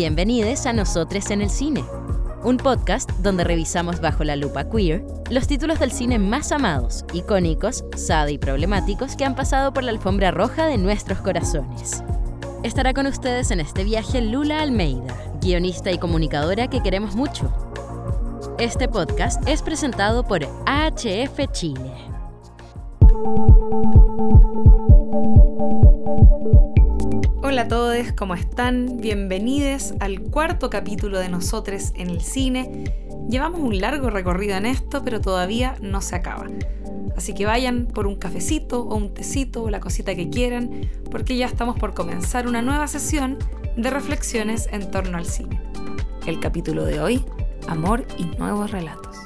Bienvenidos a Nosotros en el Cine, un podcast donde revisamos bajo la lupa queer los títulos del cine más amados, icónicos, sad y problemáticos que han pasado por la alfombra roja de nuestros corazones. Estará con ustedes en este viaje Lula Almeida, guionista y comunicadora que queremos mucho. Este podcast es presentado por AHF Chile. Hola a todos, ¿cómo están? Bienvenidos al cuarto capítulo de Nosotros en el cine. Llevamos un largo recorrido en esto, pero todavía no se acaba. Así que vayan por un cafecito o un tecito o la cosita que quieran, porque ya estamos por comenzar una nueva sesión de reflexiones en torno al cine. El capítulo de hoy, Amor y Nuevos Relatos.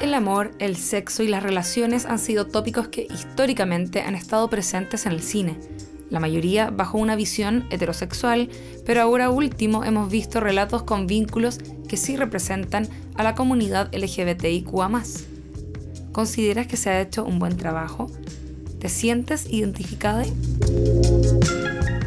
El amor, el sexo y las relaciones han sido tópicos que históricamente han estado presentes en el cine, la mayoría bajo una visión heterosexual, pero ahora último hemos visto relatos con vínculos que sí representan a la comunidad LGBTIQA. ¿Consideras que se ha hecho un buen trabajo? ¿Te sientes identificada?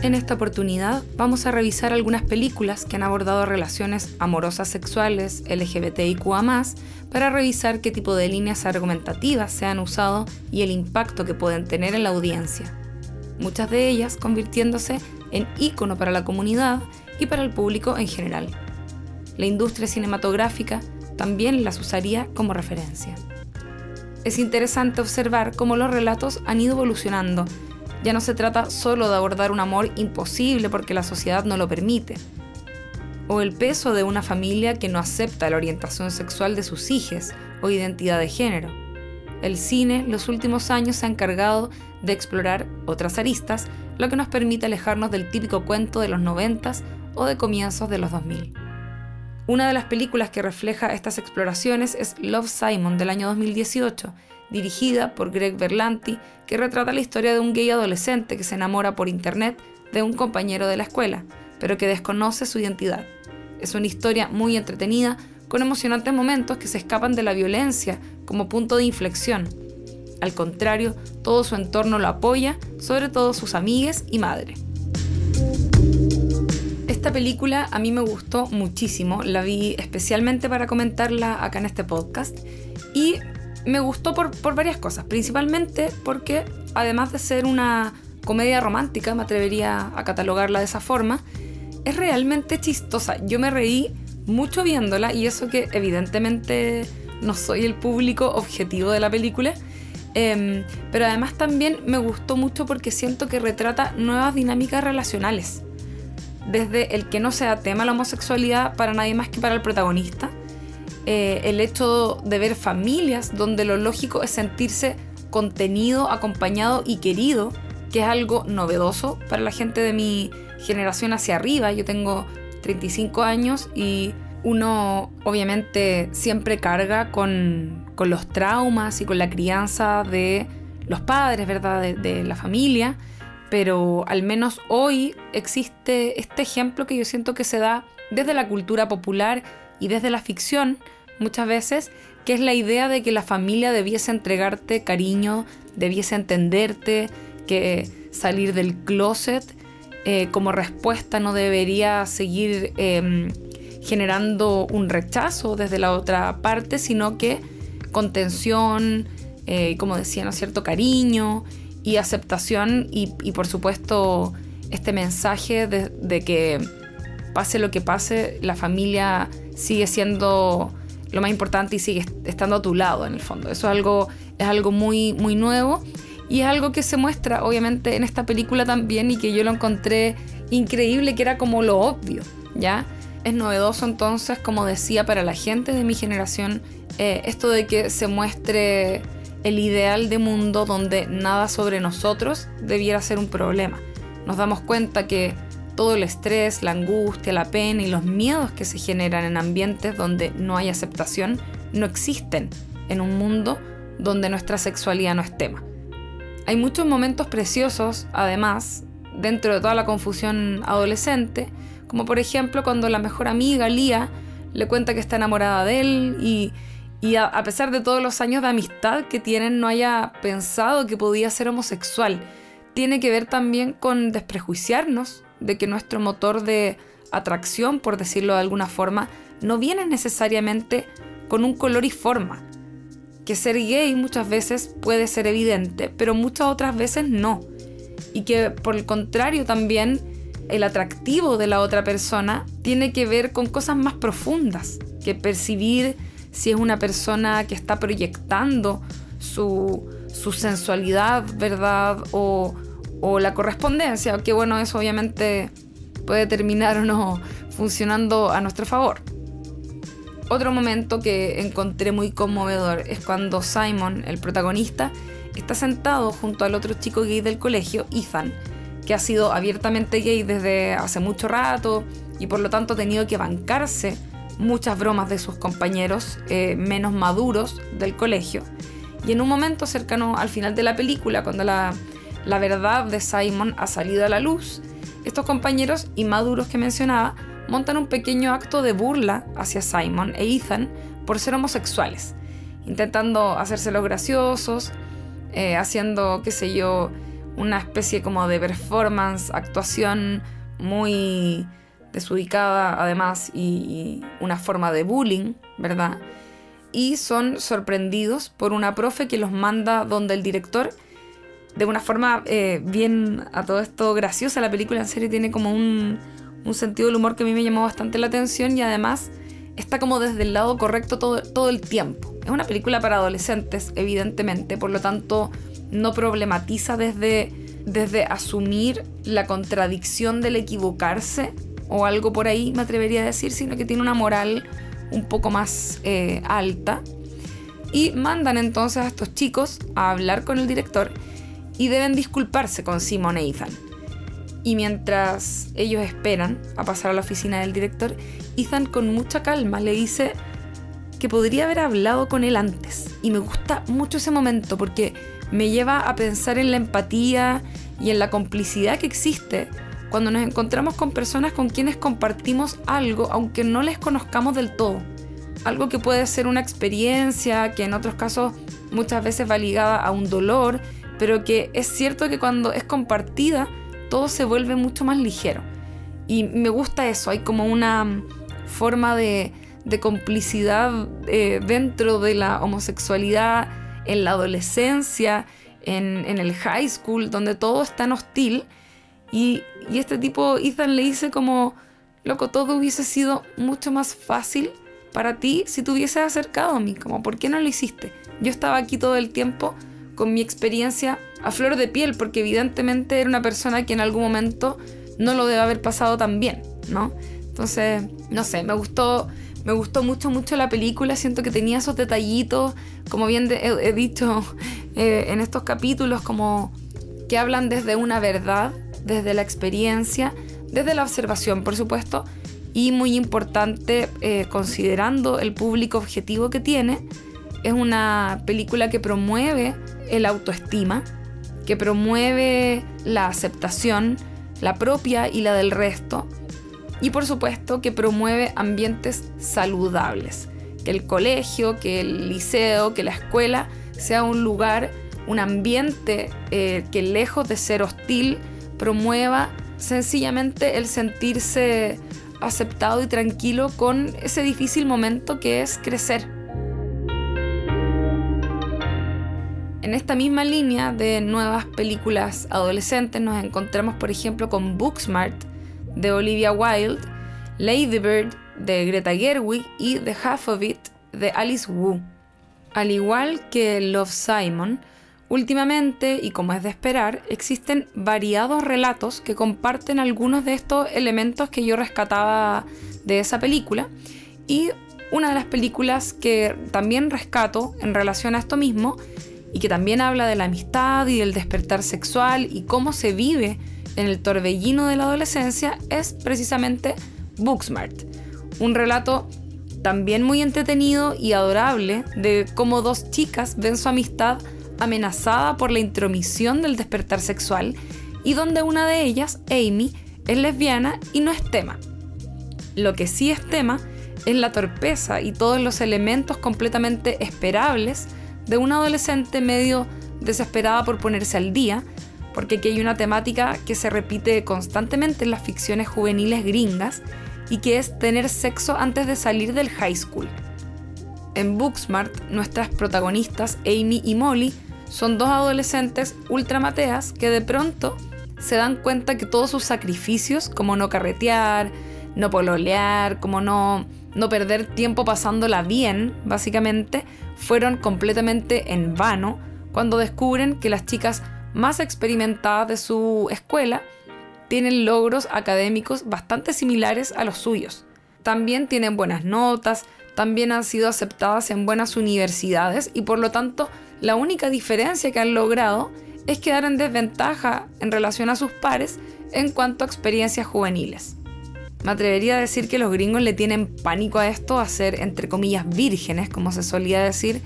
En esta oportunidad vamos a revisar algunas películas que han abordado relaciones amorosas sexuales LGBTIQA para revisar qué tipo de líneas argumentativas se han usado y el impacto que pueden tener en la audiencia. Muchas de ellas convirtiéndose en ícono para la comunidad y para el público en general. La industria cinematográfica también las usaría como referencia. Es interesante observar cómo los relatos han ido evolucionando ya no se trata solo de abordar un amor imposible porque la sociedad no lo permite, o el peso de una familia que no acepta la orientación sexual de sus hijos o identidad de género. El cine los últimos años se ha encargado de explorar otras aristas, lo que nos permite alejarnos del típico cuento de los noventas o de comienzos de los 2000. Una de las películas que refleja estas exploraciones es Love Simon del año 2018, dirigida por Greg Berlanti, que retrata la historia de un gay adolescente que se enamora por internet de un compañero de la escuela, pero que desconoce su identidad. Es una historia muy entretenida, con emocionantes momentos que se escapan de la violencia como punto de inflexión. Al contrario, todo su entorno lo apoya, sobre todo sus amigas y madre. Esta película a mí me gustó muchísimo, la vi especialmente para comentarla acá en este podcast y me gustó por, varias cosas, principalmente porque además de ser una comedia romántica, me atrevería a catalogarla de esa forma, es realmente chistosa. Yo me reí mucho viéndola y eso que evidentemente no soy el público objetivo de la película, em, pero además también me gustó mucho porque siento que retrata nuevas dinámicas relacionales. Desde el que no sea tema la homosexualidad para nadie más que para el protagonista, eh, el hecho de ver familias donde lo lógico es sentirse contenido, acompañado y querido, que es algo novedoso para la gente de mi generación hacia arriba. Yo tengo 35 años y uno obviamente siempre carga con, los traumas y con la crianza de los padres, ¿verdad? de la familia. Pero al menos hoy existe este ejemplo que yo siento que se da desde la cultura popular y desde la ficción muchas veces, que es la idea de que la familia debiese entregarte cariño, debiese entenderte, que salir del closet eh, como respuesta no debería seguir em, generando un rechazo desde la otra parte, sino que contención, eh, como decía, ¿no cierto? Cariño y aceptación y, por supuesto este mensaje de que pase lo que pase, la familia sigue siendo lo más importante y sigue estando a tu lado en el fondo. Eso es algo, es algo muy, muy nuevo y es algo que se muestra obviamente en esta película también y que yo lo encontré increíble, que era como lo obvio, ¿ya? Es novedoso entonces, como decía, para la gente de mi generación, eh, esto de que se muestre el ideal de mundo donde nada sobre nosotros debiera ser un problema. Nos damos cuenta que todo el estrés, la angustia, la pena y los miedos que se generan en ambientes donde no hay aceptación no existen en un mundo donde nuestra sexualidad no es tema. Hay muchos momentos preciosos, además, dentro de toda la confusión adolescente, como por ejemplo cuando la mejor amiga, Lía, le cuenta que está enamorada de él y, a, a, pesar de todos los años de amistad que tienen no haya pensado que podía ser homosexual. Tiene que ver también con desprejuiciarnos de que nuestro motor de atracción, por decirlo de alguna forma, no viene necesariamente con un color y forma. Que ser gay muchas veces puede ser evidente, pero muchas otras veces no. Y que por el contrario también el atractivo de la otra persona tiene que ver con cosas más profundas, que percibir si es una persona que está proyectando su, sensualidad, ¿verdad? O, o la correspondencia, que bueno, eso obviamente puede terminar o no funcionando a nuestro favor. Otro momento que encontré muy conmovedor es cuando Simon, el protagonista, está sentado junto al otro chico gay del colegio, Ethan, que ha sido abiertamente gay desde hace mucho rato y por lo tanto ha tenido que bancarse muchas bromas de sus compañeros eh, menos maduros del colegio. Y en un momento cercano al final de la película, cuando la, la verdad de Simon ha salido a la luz, estos compañeros inmaduros que mencionaba montan un pequeño acto de burla hacia Simon e Ethan por ser homosexuales, intentando hacérselos graciosos, eh, haciendo, qué sé yo, una especie como de performance, actuación muy desubicada además y, una forma de bullying, ¿verdad? Y son sorprendidos por una profe que los manda donde el director, de una forma eh, bien a todo esto graciosa, la película en serio tiene como un, un sentido del humor que a mí me llamó bastante la atención y además está como desde el lado correcto todo, todo el tiempo. Es una película para adolescentes, evidentemente, por lo tanto no problematiza desde, desde asumir la contradicción del equivocarse o algo por ahí, me atrevería a decir, sino que tiene una moral un poco más eh, alta. Y mandan entonces a estos chicos a hablar con el director y deben disculparse con Simon e Ethan. Y mientras ellos esperan a pasar a la oficina del director, Ethan con mucha calma le dice que podría haber hablado con él antes. Y me gusta mucho ese momento porque me lleva a pensar en la empatía y en la complicidad que existe cuando nos encontramos con personas con quienes compartimos algo aunque no les conozcamos del todo. Algo que puede ser una experiencia, que en otros casos muchas veces va ligada a un dolor, pero que es cierto que cuando es compartida todo se vuelve mucho más ligero. Y me gusta eso, hay como una forma de, complicidad eh, dentro de la homosexualidad, en la adolescencia, en, el high school, donde todo es tan hostil y, este tipo, Ethan, le dice como, loco, todo hubiese sido mucho más fácil para ti si te hubieses acercado a mí, como, ¿por qué no lo hiciste? Yo estaba aquí todo el tiempo con mi experiencia a flor de piel, porque evidentemente era una persona que en algún momento no lo debe haber pasado tan bien, ¿no? Entonces, no sé, me gustó, me gustó mucho, mucho la película, siento que tenía esos detallitos, como bien he, dicho eh, en estos capítulos, como que hablan desde una verdad desde la experiencia, desde la observación, por supuesto, y muy importante, eh, considerando el público objetivo que tiene, es una película que promueve el autoestima, que promueve la aceptación, la propia y la del resto, y por supuesto que promueve ambientes saludables, que el colegio, que el liceo, que la escuela sea un lugar, un ambiente eh, que lejos de ser hostil, promueva sencillamente el sentirse aceptado y tranquilo con ese difícil momento que es crecer. En esta misma línea de nuevas películas adolescentes nos encontramos por ejemplo con Booksmart de Olivia Wilde, Lady Bird de Greta Gerwig y The Half of It de Alice Wu. Al igual que Love Simon, Últimamente, y como es de esperar, existen variados relatos que comparten algunos de estos elementos que yo rescataba de esa película. Y una de las películas que también rescato en relación a esto mismo, y que también habla de la amistad y del despertar sexual y cómo se vive en el torbellino de la adolescencia, es precisamente Booksmart. Un relato también muy entretenido y adorable de cómo dos chicas ven su amistad amenazada por la intromisión del despertar sexual y donde una de ellas, Amy, es lesbiana y no es tema. Lo que sí es tema es la torpeza y todos los elementos completamente esperables de una adolescente medio desesperada por ponerse al día, porque aquí hay una temática que se repite constantemente en las ficciones juveniles gringas y que es tener sexo antes de salir del high school. En Booksmart, nuestras protagonistas, Amy y Molly, son dos adolescentes ultramateas que de pronto se dan cuenta que todos sus sacrificios, como no carretear, no pololear, como no, no perder tiempo pasándola bien, básicamente, fueron completamente en vano cuando descubren que las chicas más experimentadas de su escuela tienen logros académicos bastante similares a los suyos. También tienen buenas notas, también han sido aceptadas en buenas universidades y por lo tanto la única diferencia que han logrado es quedar en desventaja en relación a sus pares en cuanto a experiencias juveniles. Me atrevería a decir que los gringos le tienen pánico a esto, a ser entre comillas vírgenes, como se solía decir.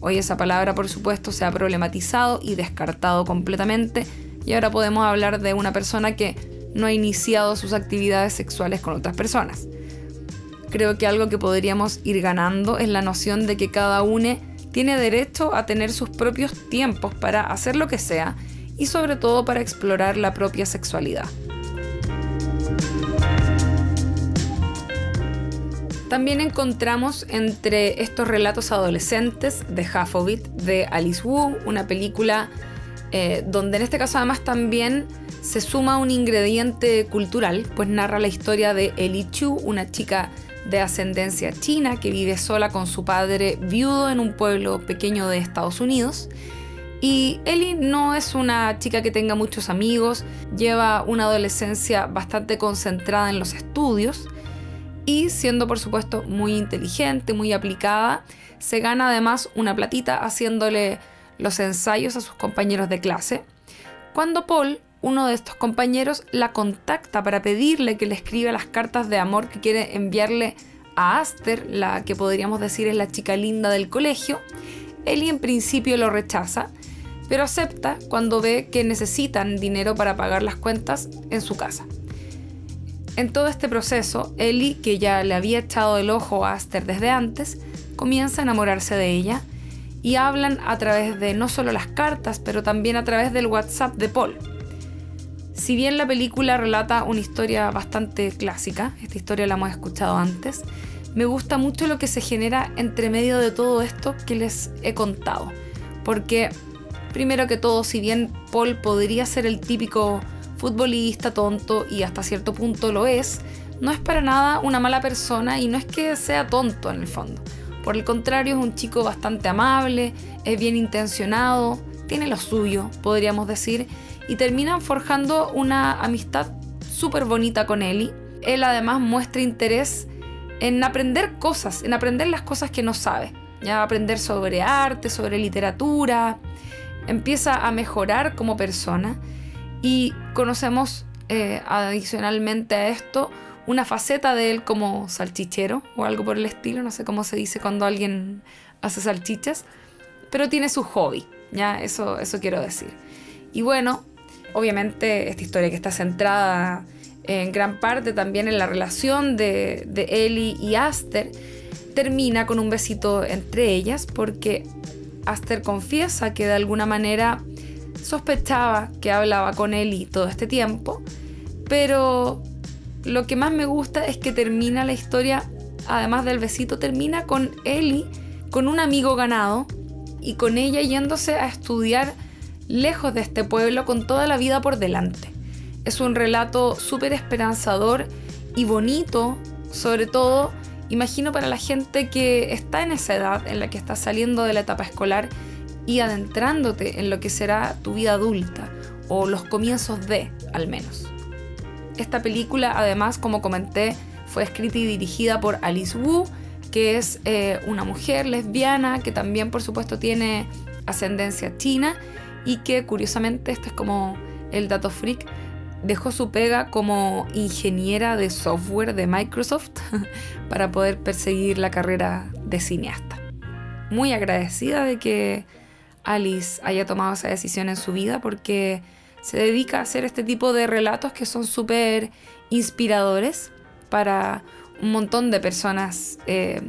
Hoy esa palabra por supuesto se ha problematizado y descartado completamente y ahora podemos hablar de una persona que no ha iniciado sus actividades sexuales con otras personas. Creo que algo que podríamos ir ganando es la noción de que cada uno tiene derecho a tener sus propios tiempos para hacer lo que sea y sobre todo para explorar la propia sexualidad. También encontramos entre estos relatos adolescentes de Huffovit de Alice Wu, una película eh, donde en este caso además también se suma un ingrediente cultural, pues narra la historia de Ellie Chu, una chica de ascendencia china que vive sola con su padre viudo en un pueblo pequeño de Estados Unidos. Y Ellie no es una chica que tenga muchos amigos, lleva una adolescencia bastante concentrada en los estudios y siendo por supuesto muy inteligente, muy aplicada, se gana además una platita haciéndole los ensayos a sus compañeros de clase. Cuando Paul, uno de estos compañeros la contacta para pedirle que le escriba las cartas de amor que quiere enviarle a Aster, la que podríamos decir es la chica linda del colegio. Ellie en principio lo rechaza, pero acepta cuando ve que necesitan dinero para pagar las cuentas en su casa. En todo este proceso, Ellie, que ya le había echado el ojo a Aster desde antes, comienza a enamorarse de ella y hablan a través de no solo las cartas, pero también a través del WhatsApp de Paul. Si bien la película relata una historia bastante clásica, esta historia la hemos escuchado antes, me gusta mucho lo que se genera entre medio de todo esto que les he contado. Porque, primero que todo, si bien Paul podría ser el típico futbolista tonto y hasta cierto punto lo es, no es para nada una mala persona y no es que sea tonto en el fondo. Por el contrario, es un chico bastante amable, es bien intencionado, tiene lo suyo, podríamos decir, y terminan forjando una amistad súper bonita con Ellie. Él además muestra interés en aprender cosas, en aprender las cosas que no sabe. Ya aprender sobre arte, sobre literatura, empieza a mejorar como persona y conocemos eh, adicionalmente a esto una faceta de él como salchichero o algo por el estilo, no sé cómo se dice cuando alguien hace salchichas, pero tiene su hobby, ya eso, eso quiero decir. Y bueno, Obviamente esta historia que está centrada en gran parte también en la relación de, de Ellie y Aster termina con un besito entre ellas porque Aster confiesa que de alguna manera sospechaba que hablaba con Ellie todo este tiempo, pero lo que más me gusta es que termina la historia, además del besito, termina con Ellie con un amigo ganado y con ella yéndose a estudiar lejos de este pueblo con toda la vida por delante. Es un relato súper esperanzador y bonito, sobre todo, imagino para la gente que está en esa edad en la que está saliendo de la etapa escolar y adentrándote en lo que será tu vida adulta, o los comienzos de, al menos. Esta película, además, como comenté, fue escrita y dirigida por Alice Wu, que es eh, una mujer lesbiana que también, por supuesto, tiene ascendencia china y que curiosamente, este es como el dato freak, dejó su pega como ingeniera de software de Microsoft para poder perseguir la carrera de cineasta. Muy agradecida de que Alice haya tomado esa decisión en su vida porque se dedica a hacer este tipo de relatos que son súper inspiradores para un montón de personas eh,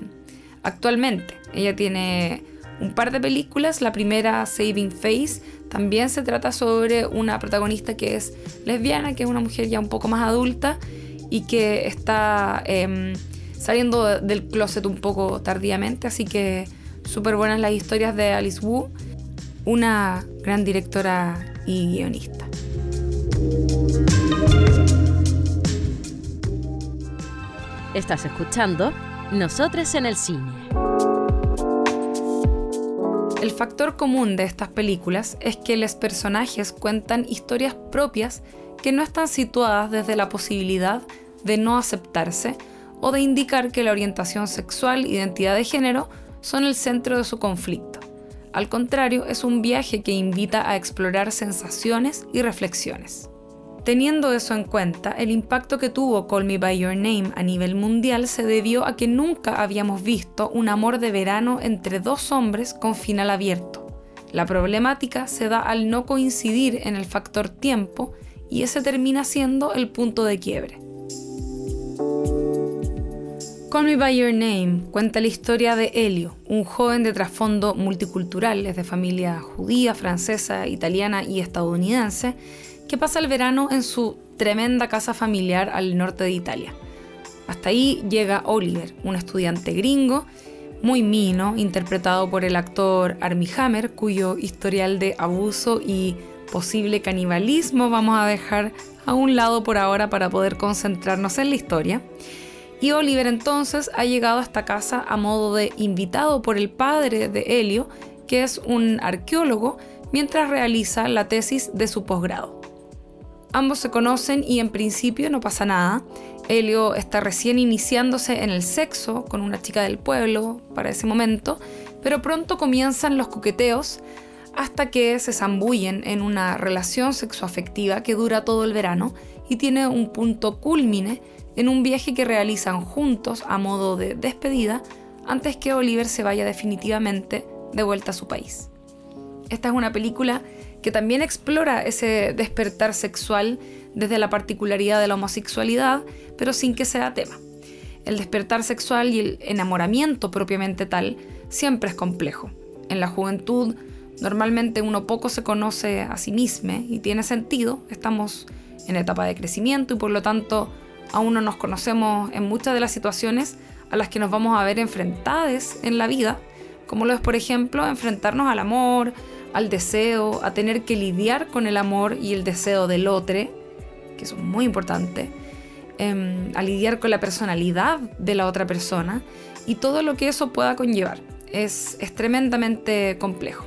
actualmente. Ella tiene un par de películas, la primera Saving Face, también se trata sobre una protagonista que es lesbiana, que es una mujer ya un poco más adulta y que está em, saliendo del closet un poco tardíamente, así que súper buenas las historias de Alice Wu, una gran directora y guionista. Estás escuchando Nosotros en el Cine. El factor común de estas películas es que los personajes cuentan historias propias que no están situadas desde la posibilidad de no aceptarse o de indicar que la orientación sexual, identidad de género son el centro de su conflicto. Al contrario, es un viaje que invita a explorar sensaciones y reflexiones. Teniendo eso en cuenta, el impacto que tuvo Call Me By Your Name a nivel mundial se debió a que nunca habíamos visto un amor de verano entre dos hombres con final abierto. La problemática se da al no coincidir en el factor tiempo y ese termina siendo el punto de quiebre. Call Me By Your Name cuenta la historia de Helio, un joven de trasfondo multicultural, es de familia judía, francesa, italiana y estadounidense, que pasa el verano en su tremenda casa familiar al norte de Italia. Hasta ahí llega Oliver, un estudiante gringo, muy mino, interpretado por el actor Armie Hammer, cuyo historial de abuso y posible canibalismo vamos a dejar a un lado por ahora para poder concentrarnos en la historia. Y Oliver entonces ha llegado a esta casa a modo de invitado por el padre de Helio, que es un arqueólogo, mientras realiza la tesis de su posgrado. Ambos se conocen y en principio no pasa nada. Helio está recién iniciándose en el sexo con una chica del pueblo para ese momento, pero pronto comienzan los coqueteos hasta que se zambullen en una relación sexoafectiva que dura todo el verano y tiene un punto culmine en un viaje que realizan juntos a modo de despedida antes que Oliver se vaya definitivamente de vuelta a su país. Esta es una película que también explora ese despertar sexual desde la particularidad de la homosexualidad, pero sin que sea tema. El despertar sexual y el enamoramiento propiamente tal siempre es complejo. En la juventud normalmente uno poco se conoce a sí mismo y tiene sentido, estamos en etapa de crecimiento y por lo tanto aún no nos conocemos en muchas de las situaciones a las que nos vamos a ver enfrentadas en la vida, como lo es, por ejemplo, enfrentarnos al amor, al deseo, a tener que lidiar con el amor y el deseo del otro, que es muy importante, em, a lidiar con la personalidad de la otra persona y todo lo que eso pueda conllevar. Es, es tremendamente complejo.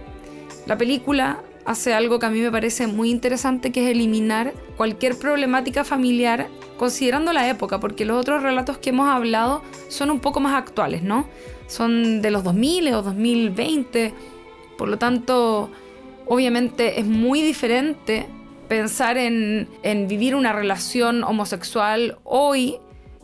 La película hace algo que a mí me parece muy interesante, que es eliminar cualquier problemática familiar considerando la época, porque los otros relatos que hemos hablado son un poco más actuales, ¿no? Son de los 2000 o 2020, por lo tanto, obviamente es muy diferente pensar en, en vivir una relación homosexual hoy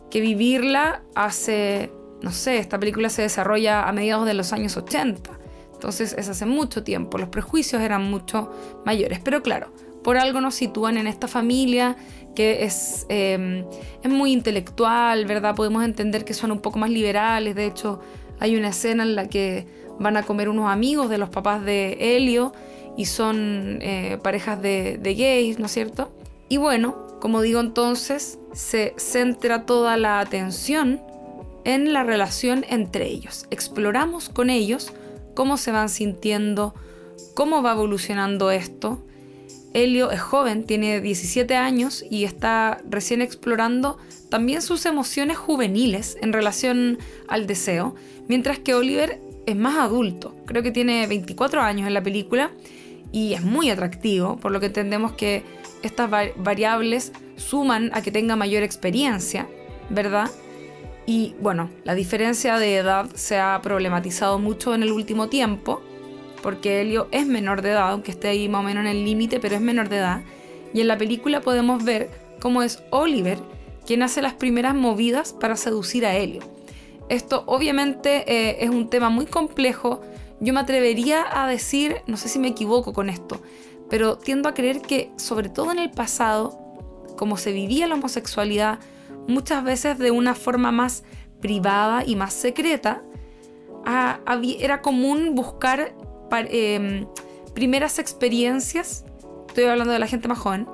que vivirla hace, no sé, esta película se desarrolla a mediados de los años 80. Entonces es hace mucho tiempo, los prejuicios eran mucho mayores. Pero claro, por algo nos sitúan en esta familia que es, em, es muy intelectual, ¿verdad? Podemos entender que son un poco más liberales. De hecho, hay una escena en la que van a comer unos amigos de los papás de Helio y son eh, parejas de, de gays, ¿no es cierto? Y bueno, como digo entonces, se centra toda la atención en la relación entre ellos. Exploramos con ellos cómo se van sintiendo, cómo va evolucionando esto, Helio es joven, tiene 17 años y está recién explorando también sus emociones juveniles en relación al deseo, mientras que Oliver es más adulto, creo que tiene 24 años en la película y es muy atractivo, por lo que entendemos que estas variables suman a que tenga mayor experiencia, ¿verdad? Y bueno, la diferencia de edad se ha problematizado mucho en el último tiempo, porque Helio es menor de edad, aunque esté ahí más o menos en el límite, pero es menor de edad. Y en la película podemos ver cómo es Oliver quien hace las primeras movidas para seducir a Helio. Esto obviamente eh, es un tema muy complejo. Yo me atrevería a decir, no sé si me equivoco con esto, pero tiendo a creer que sobre todo en el pasado, como se vivía la homosexualidad, muchas veces de una forma más privada y más secreta, era común buscar em, primeras experiencias, estoy hablando de la gente más joven,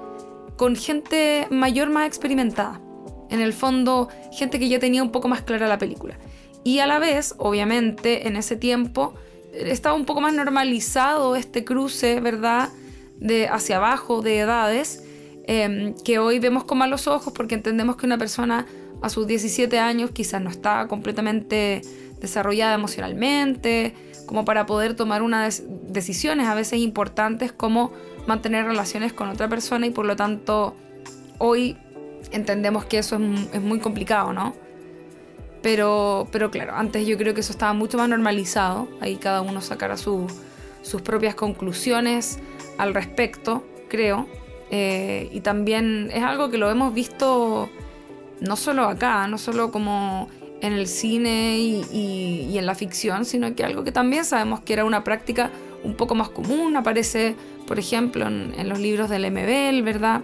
con gente mayor más experimentada. En el fondo, gente que ya tenía un poco más clara la película. Y a la vez, obviamente, en ese tiempo estaba un poco más normalizado este cruce, ¿verdad? De hacia abajo de edades, em, que hoy vemos con malos ojos porque entendemos que una persona a sus 17 años quizás no está completamente desarrollada emocionalmente, como para poder tomar unas decisiones a veces importantes como mantener relaciones con otra persona y por lo tanto hoy entendemos que eso es, muy complicado, ¿no? Pero, pero claro, antes yo creo que eso estaba mucho más normalizado, ahí cada uno sacara sus propias conclusiones al respecto, creo. Eh, y también es algo que lo hemos visto no solo acá, no solo como en el cine y, en la ficción, sino que algo que también sabemos que era una práctica un poco más común, aparece, por ejemplo, en, los libros del MBL, ¿verdad?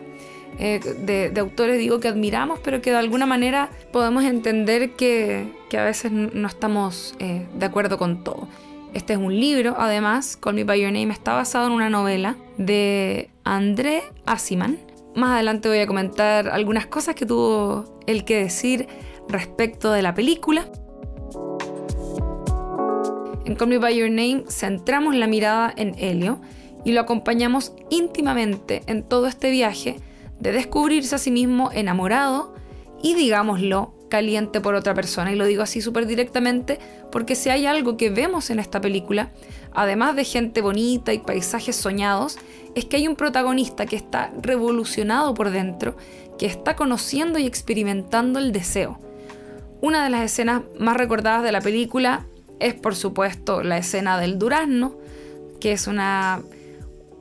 Eh, de, autores, digo, que admiramos, pero que de alguna manera podemos entender que, a veces no estamos eh, de acuerdo con todo. Este es un libro, además, Call Me By Your Name, está basado en una novela de André Asiman. Más adelante voy a comentar algunas cosas que tuvo el que decir respecto de la película. En Call Me By Your Name centramos la mirada en Helio y lo acompañamos íntimamente en todo este viaje de descubrirse a sí mismo enamorado y, digámoslo, caliente por otra persona. Y lo digo así súper directamente porque si hay algo que vemos en esta película, además de gente bonita y paisajes soñados, es que hay un protagonista que está revolucionado por dentro, que está conociendo y experimentando el deseo una de las escenas más recordadas de la película es, por supuesto, la escena del durazno, que es una,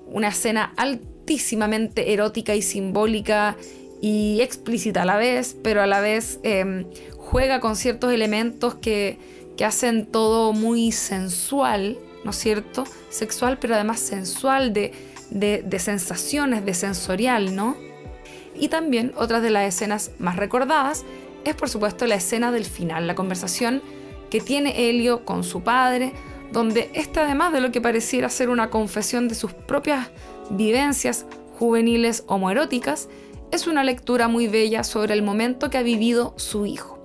una escena altísimamente erótica y simbólica y explícita a la vez, pero a la vez em, juega con ciertos elementos que, hacen todo muy sensual, ¿no es cierto? Sexual, pero además sensual, de, de, sensaciones, de sensorial, ¿no? Y también otras de las escenas más recordadas es por supuesto la escena del final, la conversación que tiene Helio con su padre, donde esta además de lo que pareciera ser una confesión de sus propias vivencias juveniles homoeróticas, es una lectura muy bella sobre el momento que ha vivido su hijo.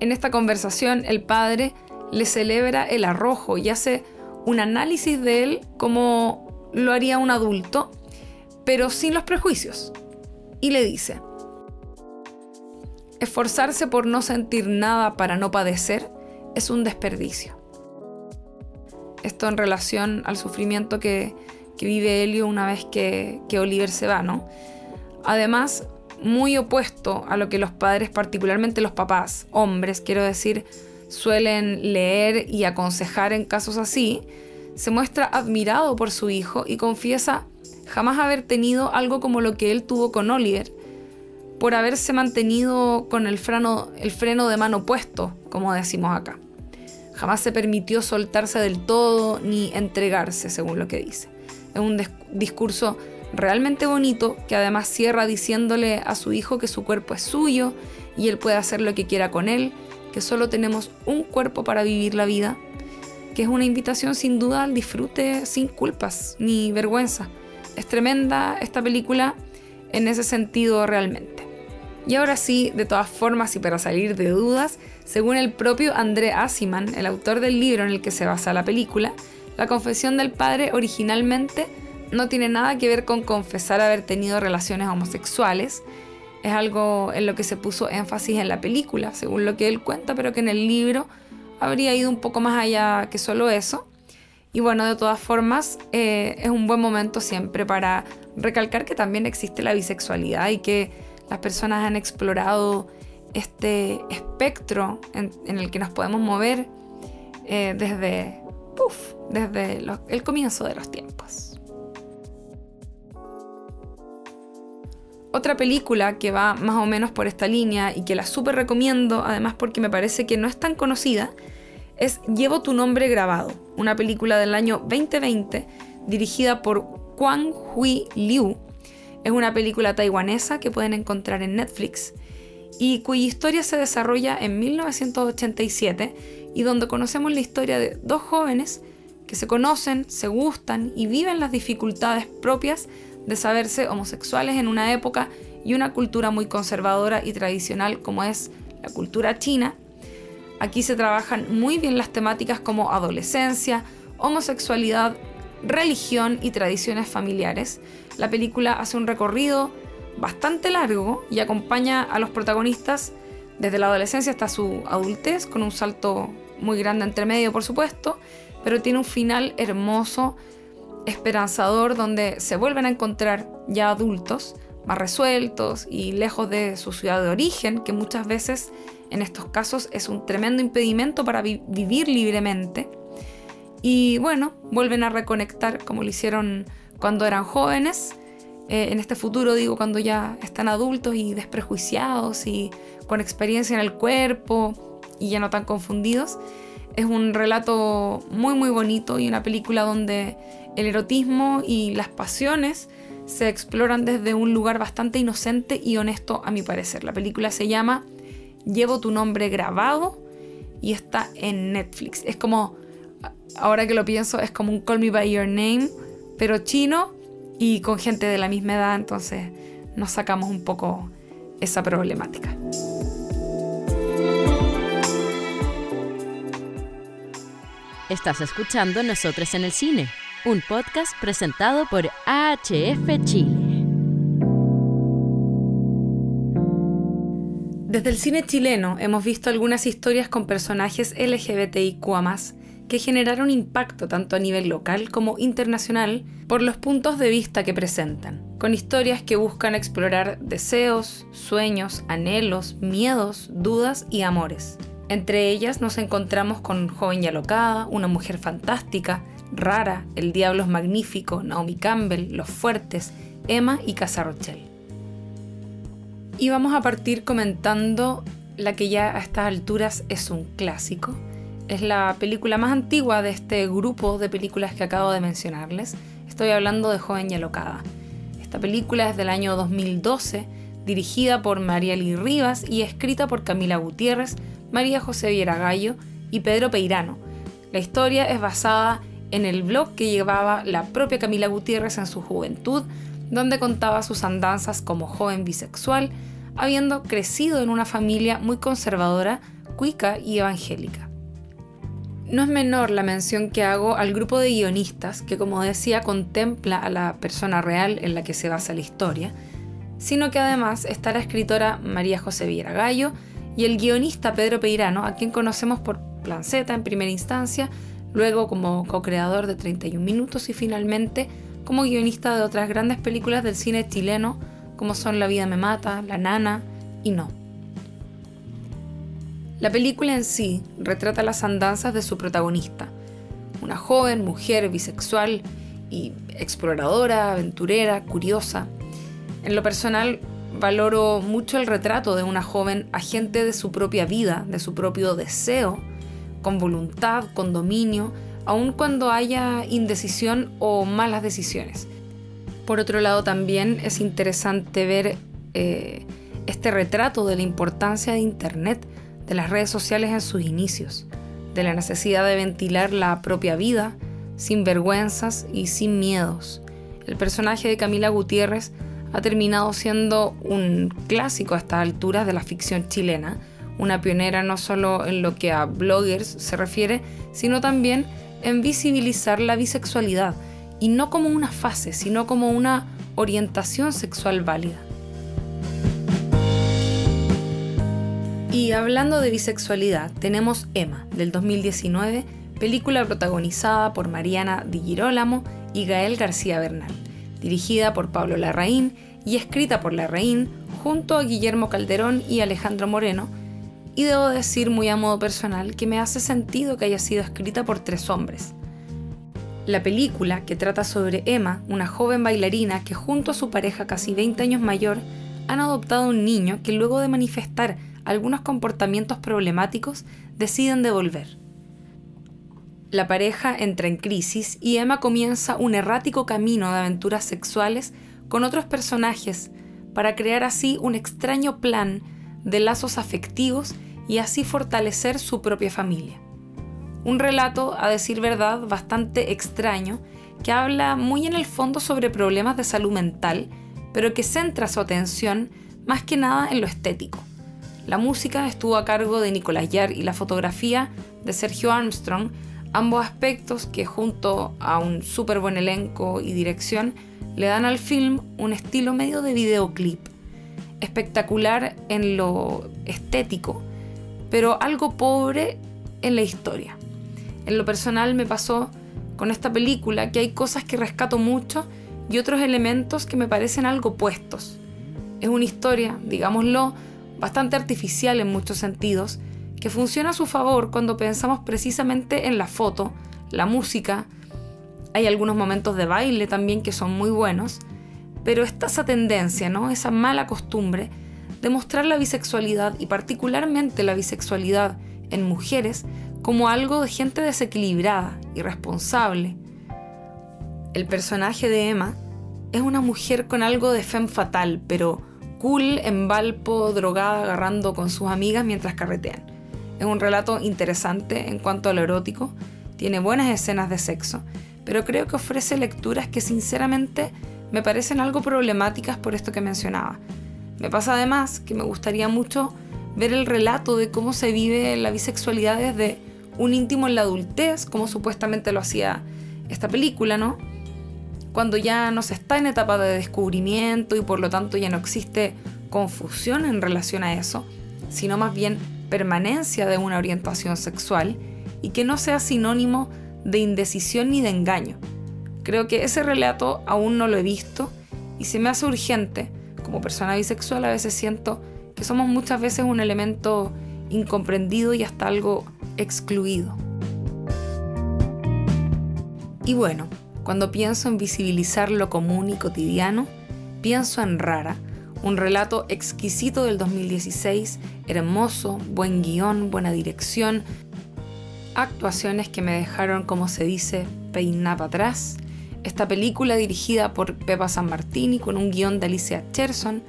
En esta conversación el padre le celebra el arrojo y hace un análisis de él como lo haría un adulto, pero sin los prejuicios. Y le dice, Esforzarse por no sentir nada para no padecer es un desperdicio. Esto en relación al sufrimiento que, vive Helio una vez que, que Oliver se va, ¿no? Además, muy opuesto a lo que los padres, particularmente los papás, hombres, quiero decir, suelen leer y aconsejar en casos así, se muestra admirado por su hijo y confiesa jamás haber tenido algo como lo que él tuvo con Oliver, por haberse mantenido con el freno, el freno de mano puesto, como decimos acá. Jamás se permitió soltarse del todo ni entregarse, según lo que dice. Es un discurso realmente bonito que además cierra diciéndole a su hijo que su cuerpo es suyo y él puede hacer lo que quiera con él, que solo tenemos un cuerpo para vivir la vida, que es una invitación sin duda al disfrute sin culpas ni vergüenza. Es tremenda esta película en ese sentido realmente. Y ahora sí, de todas formas y para salir de dudas, según el propio André Asiman, el autor del libro en el que se basa la película, la confesión del padre originalmente no tiene nada que ver con confesar haber tenido relaciones homosexuales. Es algo en lo que se puso énfasis en la película, según lo que él cuenta, pero que en el libro habría ido un poco más allá que solo eso. Y bueno, de todas formas, eh, es un buen momento siempre para recalcar que también existe la bisexualidad y que las personas han explorado este espectro en, el que nos podemos mover eh, desde, desde el comienzo de los tiempos. Otra película que va más o menos por esta línea y que la súper recomiendo, además porque me parece que no es tan conocida, es Llevo tu nombre grabado, una película del año 2020 dirigida por Kwang Hui Liu, es una película taiwanesa que pueden encontrar en Netflix y cuya historia se desarrolla en 1987 y donde conocemos la historia de dos jóvenes que se conocen, se gustan y viven las dificultades propias de saberse homosexuales en una época y una cultura muy conservadora y tradicional como es la cultura china. Aquí se trabajan muy bien las temáticas como adolescencia, homosexualidad, religión y tradiciones familiares. La película hace un recorrido bastante largo y acompaña a los protagonistas desde la adolescencia hasta su adultez, con un salto muy grande entre medio, por supuesto, pero tiene un final hermoso, esperanzador, donde se vuelven a encontrar ya adultos, más resueltos y lejos de su ciudad de origen, que muchas veces en estos casos es un tremendo impedimento para vivir libremente. Y bueno, vuelven a reconectar como lo hicieron cuando eran jóvenes, eh, en este futuro digo cuando ya están adultos y desprejuiciados y con experiencia en el cuerpo y ya no tan confundidos. Es un relato muy muy bonito y una película donde el erotismo y las pasiones se exploran desde un lugar bastante inocente y honesto a mi parecer. La película se llama Llevo tu nombre grabado y está en Netflix. Es como, ahora que lo pienso, es como un Call Me By Your Name, pero chino y con gente de la misma edad, entonces nos sacamos un poco esa problemática. Estás escuchando Nosotros en el Cine, un podcast presentado por AHF Chile. Desde el cine chileno hemos visto algunas historias con personajes LGBTIQA que generaron impacto tanto a nivel local como internacional por los puntos de vista que presentan, con historias que buscan explorar deseos, sueños, anhelos, miedos, dudas y amores. Entre ellas nos encontramos con Joven y Alocada, Una Mujer Fantástica, Rara, El Diablo es Magnífico, Naomi Campbell, Los Fuertes, Emma y Casa Rochelle. Y vamos a partir comentando la que ya a estas alturas es un clásico, es la película más antigua de este grupo de películas que acabo de mencionarles. Estoy hablando de Joven y Alocada. Esta película es del año 2012, dirigida por María Lee Rivas y escrita por Camila Gutiérrez, María José Viera Gallo y Pedro Peirano. La historia es basada en el blog que llevaba la propia Camila Gutiérrez en su juventud, donde contaba sus andanzas como joven bisexual, habiendo crecido en una familia muy conservadora, cuica y evangélica. No es menor la mención que hago al grupo de guionistas que, como decía, contempla a la persona real en la que se basa la historia, sino que además está la escritora María José Viera Gallo y el guionista Pedro Peirano, a quien conocemos por Planceta en primera instancia, luego como co-creador de 31 Minutos y finalmente como guionista de otras grandes películas del cine chileno como son La vida me mata, La nana y No. La película en sí retrata las andanzas de su protagonista, una joven mujer bisexual y exploradora, aventurera, curiosa. En lo personal, valoro mucho el retrato de una joven agente de su propia vida, de su propio deseo, con voluntad, con dominio, aun cuando haya indecisión o malas decisiones. Por otro lado, también es interesante ver eh, este retrato de la importancia de Internet de las redes sociales en sus inicios, de la necesidad de ventilar la propia vida, sin vergüenzas y sin miedos. El personaje de Camila Gutiérrez ha terminado siendo un clásico a estas alturas de la ficción chilena, una pionera no solo en lo que a bloggers se refiere, sino también en visibilizar la bisexualidad, y no como una fase, sino como una orientación sexual válida. Y hablando de bisexualidad, tenemos Emma, del 2019, película protagonizada por Mariana Di Girolamo y Gael García Bernal, dirigida por Pablo Larraín y escrita por Larraín junto a Guillermo Calderón y Alejandro Moreno, y debo decir muy a modo personal que me hace sentido que haya sido escrita por tres hombres. La película, que trata sobre Emma, una joven bailarina que junto a su pareja casi 20 años mayor, han adoptado un niño que luego de manifestar algunos comportamientos problemáticos, deciden devolver. La pareja entra en crisis y Emma comienza un errático camino de aventuras sexuales con otros personajes para crear así un extraño plan de lazos afectivos y así fortalecer su propia familia. Un relato, a decir verdad, bastante extraño, que habla muy en el fondo sobre problemas de salud mental, pero que centra su atención más que nada en lo estético. La música estuvo a cargo de Nicolás Yar y la fotografía de Sergio Armstrong, ambos aspectos que junto a un súper buen elenco y dirección le dan al film un estilo medio de videoclip, espectacular en lo estético, pero algo pobre en la historia. En lo personal me pasó con esta película que hay cosas que rescato mucho y otros elementos que me parecen algo puestos. Es una historia, digámoslo, bastante artificial en muchos sentidos, que funciona a su favor cuando pensamos precisamente en la foto, la música, hay algunos momentos de baile también que son muy buenos, pero está esa tendencia, ¿no? Esa mala costumbre de mostrar la bisexualidad y particularmente la bisexualidad en mujeres como algo de gente desequilibrada, irresponsable. El personaje de Emma es una mujer con algo de femme fatal, pero cool en Valpo, drogada, agarrando con sus amigas mientras carretean. Es un relato interesante en cuanto a lo erótico, tiene buenas escenas de sexo, pero creo que ofrece lecturas que sinceramente me parecen algo problemáticas por esto que mencionaba. Me pasa además que me gustaría mucho ver el relato de cómo se vive la bisexualidad desde un íntimo en la adultez, como supuestamente lo hacía esta película, ¿no? Cuando ya no se está en etapa de descubrimiento y por lo tanto ya no existe confusión en relación a eso, sino más bien permanencia de una orientación sexual y que no sea sinónimo de indecisión ni de engaño. Creo que ese relato aún no lo he visto y se me hace urgente como persona bisexual a veces siento que somos muchas veces un elemento incomprendido y hasta algo excluido. Y bueno, cuando pienso en visibilizar lo común y cotidiano, pienso en Rara, un relato exquisito del 2016, hermoso, buen guion, buena dirección, actuaciones que me dejaron, como se dice, peinada atrás, esta película dirigida por Pepa San Martini con un guion de Alicia Cherson,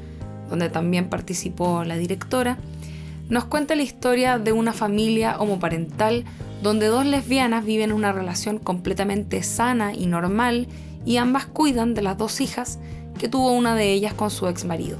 donde también participó la directora, nos cuenta la historia de una familia homoparental donde dos lesbianas viven una relación completamente sana y normal y ambas cuidan de las dos hijas que tuvo una de ellas con su ex marido.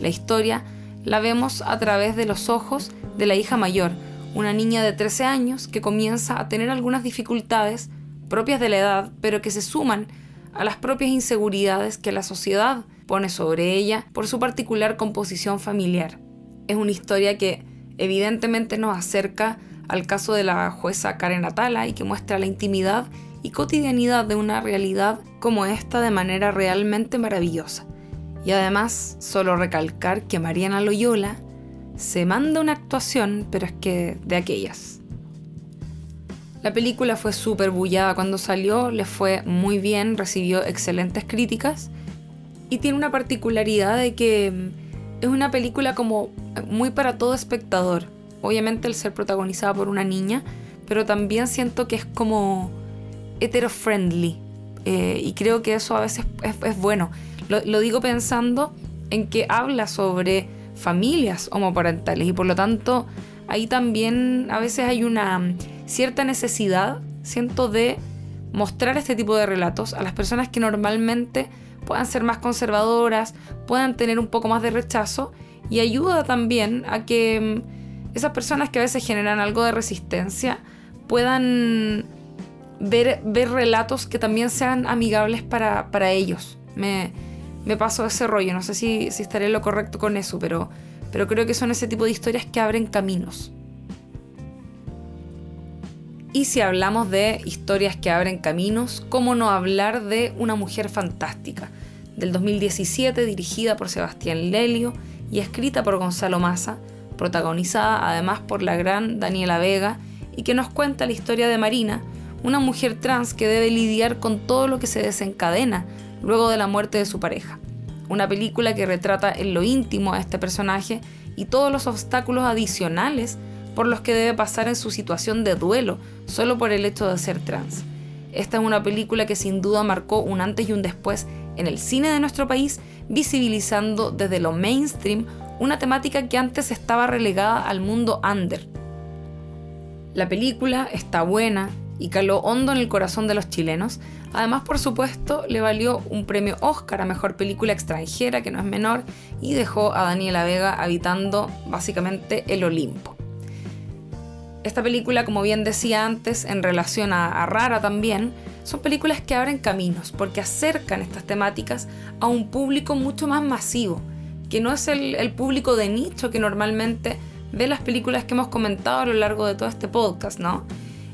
La historia la vemos a través de los ojos de la hija mayor, una niña de 13 años que comienza a tener algunas dificultades propias de la edad, pero que se suman a las propias inseguridades que la sociedad pone sobre ella por su particular composición familiar. Es una historia que evidentemente nos acerca al caso de la jueza Karen Atala y que muestra la intimidad y cotidianidad de una realidad como esta de manera realmente maravillosa. Y además, solo recalcar que Mariana Loyola se manda una actuación, pero es que de aquellas. La película fue súper bullada cuando salió, le fue muy bien, recibió excelentes críticas y tiene una particularidad de que mm, es una película como muy para todo espectador. Obviamente el ser protagonizada por una niña, pero también siento que es como hetero-friendly. Eh, y creo que eso a veces es, bueno. Lo, digo pensando en que habla sobre familias homoparentales y por lo tanto ahí también a veces hay una cierta necesidad, siento, de mostrar este tipo de relatos a las personas que normalmente puedan ser más conservadoras, puedan tener un poco más de rechazo y ayuda también a que mm, esas personas que a veces generan algo de resistencia puedan ver, ver relatos que también sean amigables para, ellos. Me, me paso ese rollo, no sé si, estaré lo correcto con eso, pero, pero creo que son ese tipo de historias que abren caminos. Y si hablamos de historias que abren caminos, ¿cómo no hablar de Una mujer fantástica? Del 2017, dirigida por Sebastián Lelio y escrita por Gonzalo Massa, protagonizada además por la gran Daniela Vega, y que nos cuenta la historia de Marina, una mujer trans que debe lidiar con todo lo que se desencadena luego de la muerte de su pareja. Una película que retrata en lo íntimo a este personaje y todos los obstáculos adicionales por los que debe pasar en su situación de duelo, solo por el hecho de ser trans. Esta es una película que sin duda marcó un antes y un después en el cine de nuestro país, visibilizando desde lo mainstream una temática que antes estaba relegada al mundo under. La película está buena y caló hondo en el corazón de los chilenos. Además, por supuesto, le valió un premio Oscar a Mejor Película Extranjera, que no es menor, y dejó a Daniela Vega habitando básicamente el Olimpo. Esta película, como bien decía antes, en relación a, Rara también, son películas que abren caminos porque acercan estas temáticas a un público mucho más masivo, que no es el, el público de nicho que normalmente ve las películas que hemos comentado a lo largo de todo este podcast, ¿no?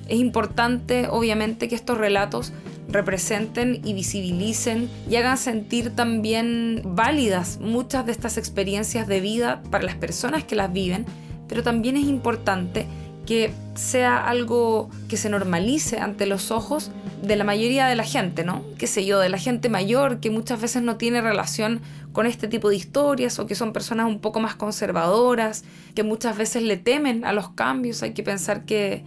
Es importante, obviamente, que estos relatos representen y visibilicen y hagan sentir también válidas muchas de estas experiencias de vida para las personas que las viven, pero también es importante que sea algo que se normalice ante los ojos de la mayoría de la gente, ¿no? Qué sé yo, de la gente mayor que muchas veces no tiene relación con este tipo de historias o que son personas un poco más conservadoras, que muchas veces le temen a los cambios. Hay que pensar que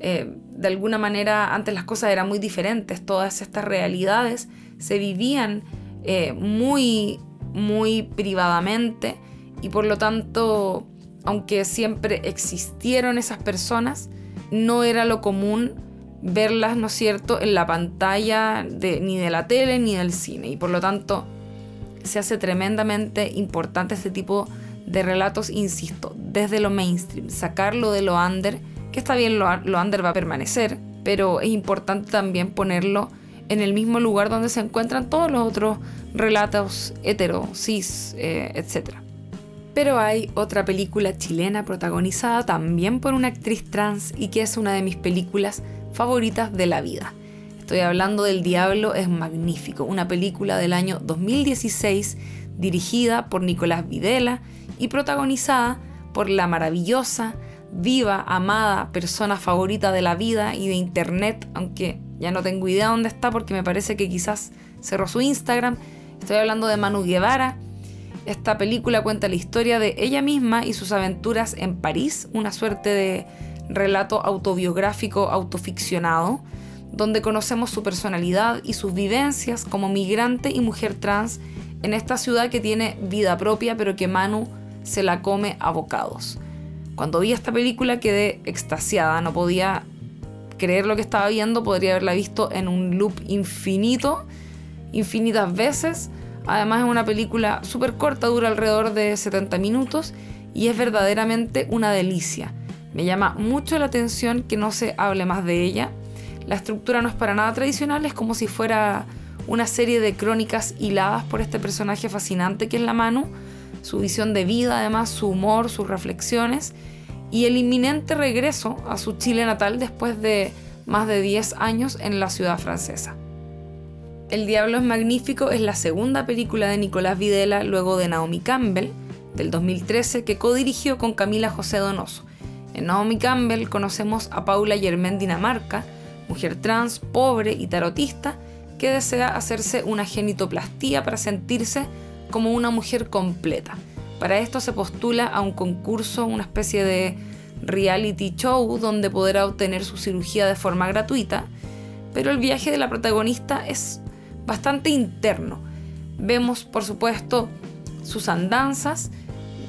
eh, de alguna manera antes las cosas eran muy diferentes, todas estas realidades se vivían eh, muy, muy privadamente y por lo tanto, aunque siempre existieron esas personas, no era lo común verlas, ¿no es cierto?, en la pantalla ni de la tele ni del cine. Y por lo tanto, se hace tremendamente importante este tipo de relatos, insisto, desde lo mainstream, sacarlo de lo under, que está bien, lo, under va a permanecer, pero es importante también ponerlo en el mismo lugar donde se encuentran todos los otros relatos hetero, cis, eh, etc. Pero hay otra película chilena protagonizada también por una actriz trans y que es una de mis películas favoritas de la vida. Estoy hablando del Diablo es Magnífico, una película del año 2016 dirigida por Nicolás Videla y protagonizada por la maravillosa, viva, amada persona favorita de la vida y de internet, aunque ya no tengo idea dónde está porque me parece que quizás cerró su Instagram. Estoy hablando de Manu Guevara. Esta película cuenta la historia de ella misma y sus aventuras en París, una suerte de relato autobiográfico autoficcionado, donde conocemos su personalidad y sus vivencias como migrante y mujer trans en esta ciudad que tiene vida propia pero que Manu se la come a bocados. Cuando vi esta película quedé extasiada, no podía creer lo que estaba viendo, podría haberla visto en un loop infinito, infinitas veces. Además es una película súper corta, dura alrededor de 70 minutos y es verdaderamente una delicia. Me llama mucho la atención que no se hable más de ella. La estructura no es para nada tradicional, es como si fuera una serie de crónicas hiladas por este personaje fascinante que es la Manu, su visión de vida, además su humor, sus reflexiones y el inminente regreso a su Chile natal después de más de 10 años en la ciudad francesa. El Diablo es Magnífico es la segunda película de Nicolás Videla luego de Naomi Campbell, del 2013, que codirigió con Camila José Donoso en Naomi Campbell conocemos a Paula Germain Dinamarca, mujer trans, pobre y tarotista, que desea hacerse una genitoplastía para sentirse como una mujer completa. Para esto se postula a un concurso, una especie de reality show donde podrá obtener su cirugía de forma gratuita, pero el viaje de la protagonista es bastante interno. Vemos, por supuesto, sus andanzas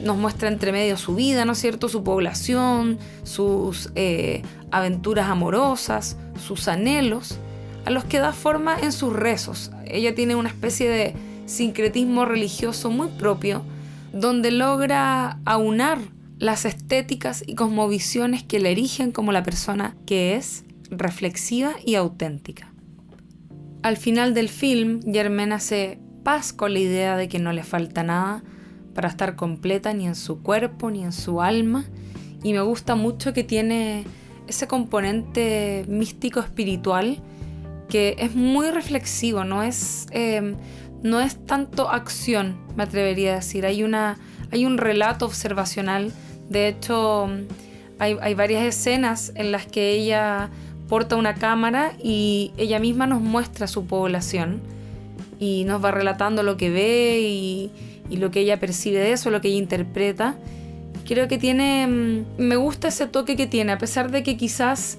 nos muestra entre medio su vida, ¿no es cierto? Su población, sus eh, aventuras amorosas, sus anhelos, a los que da forma en sus rezos. Ella tiene una especie de sincretismo religioso muy propio, donde logra aunar las estéticas y cosmovisiones que la erigen como la persona que es, reflexiva y auténtica. Al final del film, Germaine hace paz con la idea de que no le falta nada, para estar completa ni en su cuerpo ni en su alma. Y me gusta mucho que tiene ese componente místico espiritual que es muy reflexivo, no es, em, no es tanto acción, me atrevería a decir. Hay, una, hay un relato observacional. De hecho, hay, hay varias escenas en las que ella porta una cámara y ella misma nos muestra su población y nos va relatando lo que ve y, y lo que ella percibe de eso, lo que ella interpreta. Creo que tiene, mm, me gusta ese toque que tiene, a pesar de que quizás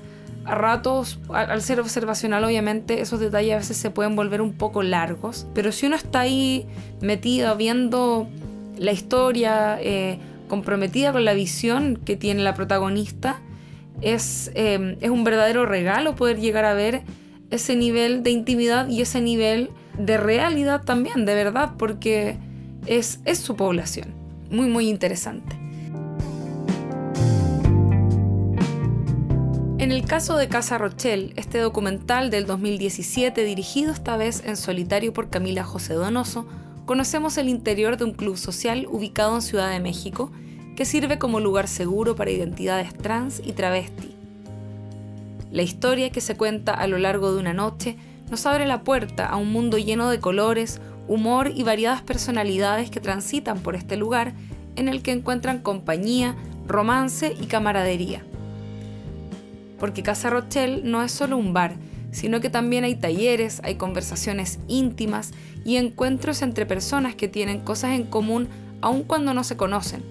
a ratos, al ser observacional obviamente, esos detalles a veces se pueden volver un poco largos, pero si uno está ahí metido viendo la historia, eh, comprometida con la visión que tiene la protagonista, es, eh, es un verdadero regalo poder llegar a ver ese nivel de intimidad y ese nivel de realidad también, de verdad, porque es, es su población. Muy, muy interesante. En el caso de Casa Rochelle, este documental del 2017, dirigido esta vez en solitario por Camila José Donoso, conocemos el interior de un club social ubicado en Ciudad de México, que sirve como lugar seguro para identidades trans y travesti. La historia que se cuenta a lo largo de una noche nos abre la puerta a un mundo lleno de colores, humor y variadas personalidades que transitan por este lugar en el que encuentran compañía, romance y camaradería. Porque Casa Rochelle no es solo un bar, sino que también hay talleres, hay conversaciones íntimas y encuentros entre personas que tienen cosas en común aun cuando no se conocen.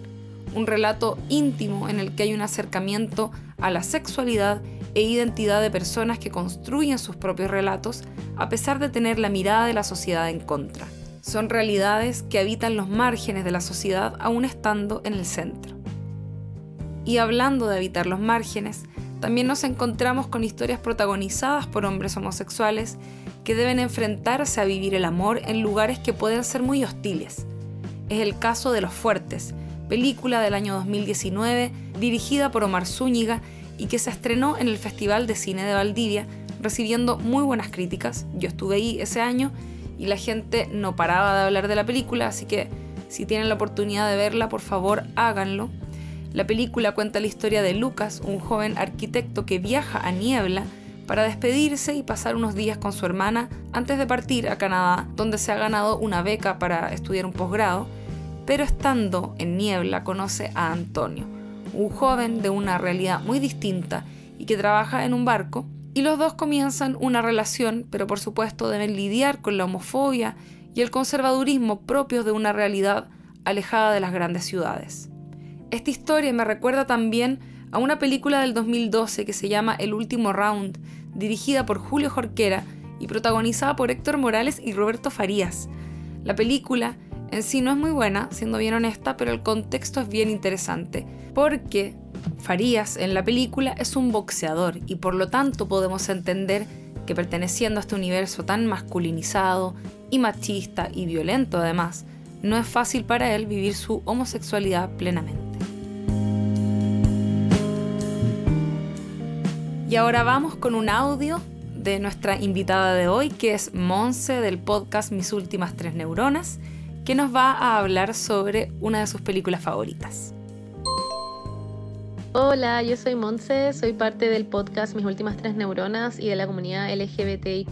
Un relato íntimo en el que hay un acercamiento a la sexualidad e identidad de personas que construyen sus propios relatos a pesar de tener la mirada de la sociedad en contra. Son realidades que habitan los márgenes de la sociedad aún estando en el centro. Y hablando de habitar los márgenes, también nos encontramos con historias protagonizadas por hombres homosexuales que deben enfrentarse a vivir el amor en lugares que pueden ser muy hostiles. Es el caso de Los Fuertes, película del año 2019 dirigida por Omar Zúñiga y que se estrenó en el Festival de Cine de Valdivia, recibiendo muy buenas críticas. Yo estuve ahí ese año y la gente no paraba de hablar de la película, así que si tienen la oportunidad de verla, por favor háganlo. La película cuenta la historia de Lucas, un joven arquitecto que viaja a Niebla para despedirse y pasar unos días con su hermana antes de partir a Canadá, donde se ha ganado una beca para estudiar un posgrado, pero estando en Niebla conoce a Antonio, un joven de una realidad muy distinta y que trabaja en un barco, y los dos comienzan una relación, pero por supuesto deben lidiar con la homofobia y el conservadurismo propios de una realidad alejada de las grandes ciudades. Esta historia me recuerda también a una película del 2012 que se llama El último round, dirigida por Julio Jorquera y protagonizada por Héctor Morales y Roberto Farías. La película en sí no es muy buena, siendo bien honesta, pero el contexto es bien interesante, porque Farías en la película es un boxeador y por lo tanto podemos entender que perteneciendo a este universo tan masculinizado y machista y violento además, no es fácil para él vivir su homosexualidad plenamente. Y ahora vamos con un audio de nuestra invitada de hoy, que es Monse del podcast Mis Últimas Tres Neuronas, que nos va a hablar sobre una de sus películas favoritas. Hola, yo soy Monse, soy parte del podcast Mis Últimas Tres Neuronas y de la comunidad LGBTIQ.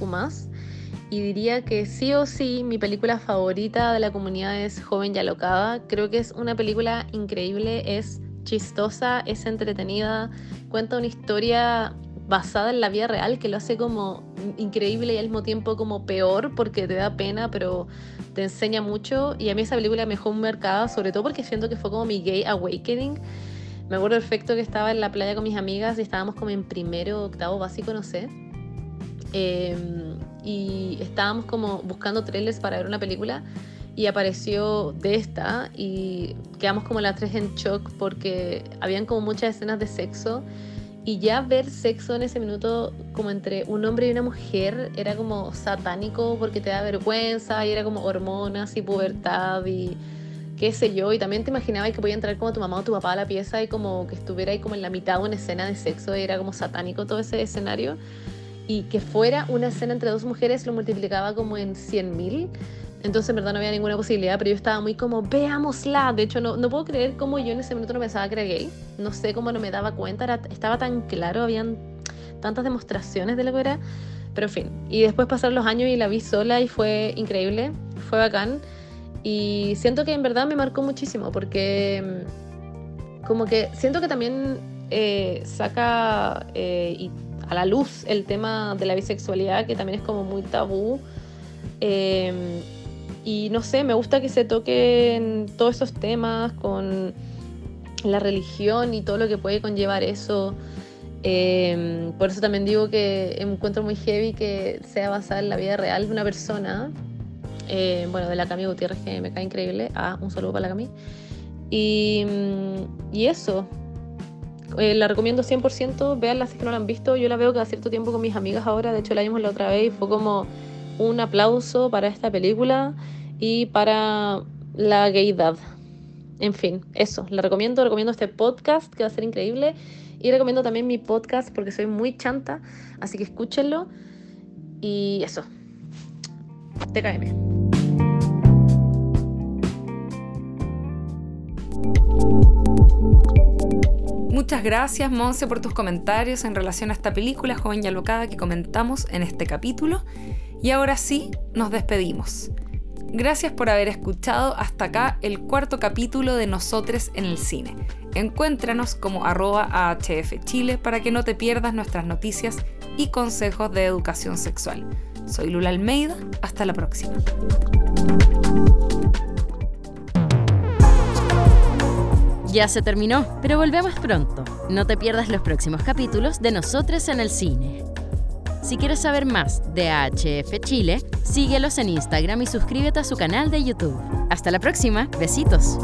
Y diría que sí o sí, mi película favorita de la comunidad es Joven y Alocada. Creo que es una película increíble, es chistosa, es entretenida, cuenta una historia basada en la vida real que lo hace como increíble y al mismo tiempo como peor porque te da pena, pero te enseña mucho. Y a mí esa película me dejó un mercado, sobre todo porque siento que fue como mi gay awakening. Me acuerdo perfecto que estaba en la playa con mis amigas y estábamos como en primero, octavo básico, no sé. Em, y estábamos como buscando trailers para ver una película y apareció de esta y quedamos como las tres en shock porque habían como muchas escenas de sexo y ya ver sexo en ese minuto como entre un hombre y una mujer era como satánico porque te da vergüenza y era como hormonas y pubertad y qué sé yo. Y también te imaginabas que podía entrar como tu mamá o tu papá a la pieza y como que estuviera ahí como en la mitad de una escena de sexo era como satánico todo ese escenario. Y que fuera una escena entre dos mujeres lo multiplicaba como en 100.000 entonces, en verdad, no había ninguna posibilidad, pero yo estaba muy como, veámosla. De hecho, no, no puedo creer cómo yo en ese momento no pensaba que era gay. No sé cómo no me daba cuenta, era, estaba tan claro, habían tantas demostraciones de lo que era. Pero en fin, y después pasaron los años y la vi sola y fue increíble, fue bacán. Y siento que en verdad me marcó muchísimo porque mm, como que siento que también eh, saca eh, a la luz el tema de la bisexualidad, que también es como muy tabú. Eh, y no sé, me gusta que se toquen todos esos temas con la religión y todo lo que puede conllevar eso. Em, por eso también digo que encuentro muy heavy que sea basada en la vida real de una persona. Eh, bueno, de la Cami Gutiérrez, que me cae increíble. Ah, un saludo para la Cami. Y, y eso, eh, la recomiendo 100%, veanla si que no la han visto. Yo la veo cada cierto tiempo con mis amigas ahora, de hecho la vimos la otra vez y fue como un aplauso para esta película y para la gaydad. En fin, eso, la recomiendo, recomiendo este podcast que va a ser increíble y recomiendo también mi podcast porque soy muy chanta, así que escúchenlo y eso. TKM. Muchas gracias, Monse, por tus comentarios en relación a esta película joven y alocada que comentamos en este capítulo. Y ahora sí, nos despedimos. Gracias por haber escuchado hasta acá el cuarto capítulo de Nosotres en el Cine. Encuéntranos como arroba AHF Chile para que no te pierdas nuestras noticias y consejos de educación sexual. Soy Lula Almeida, hasta la próxima. Ya se terminó, pero volvemos pronto. No te pierdas los próximos capítulos de Nosotros en el Cine. Si quieres saber más de AHF Chile, síguelos en Instagram y suscríbete a su canal de YouTube. Hasta la próxima, besitos.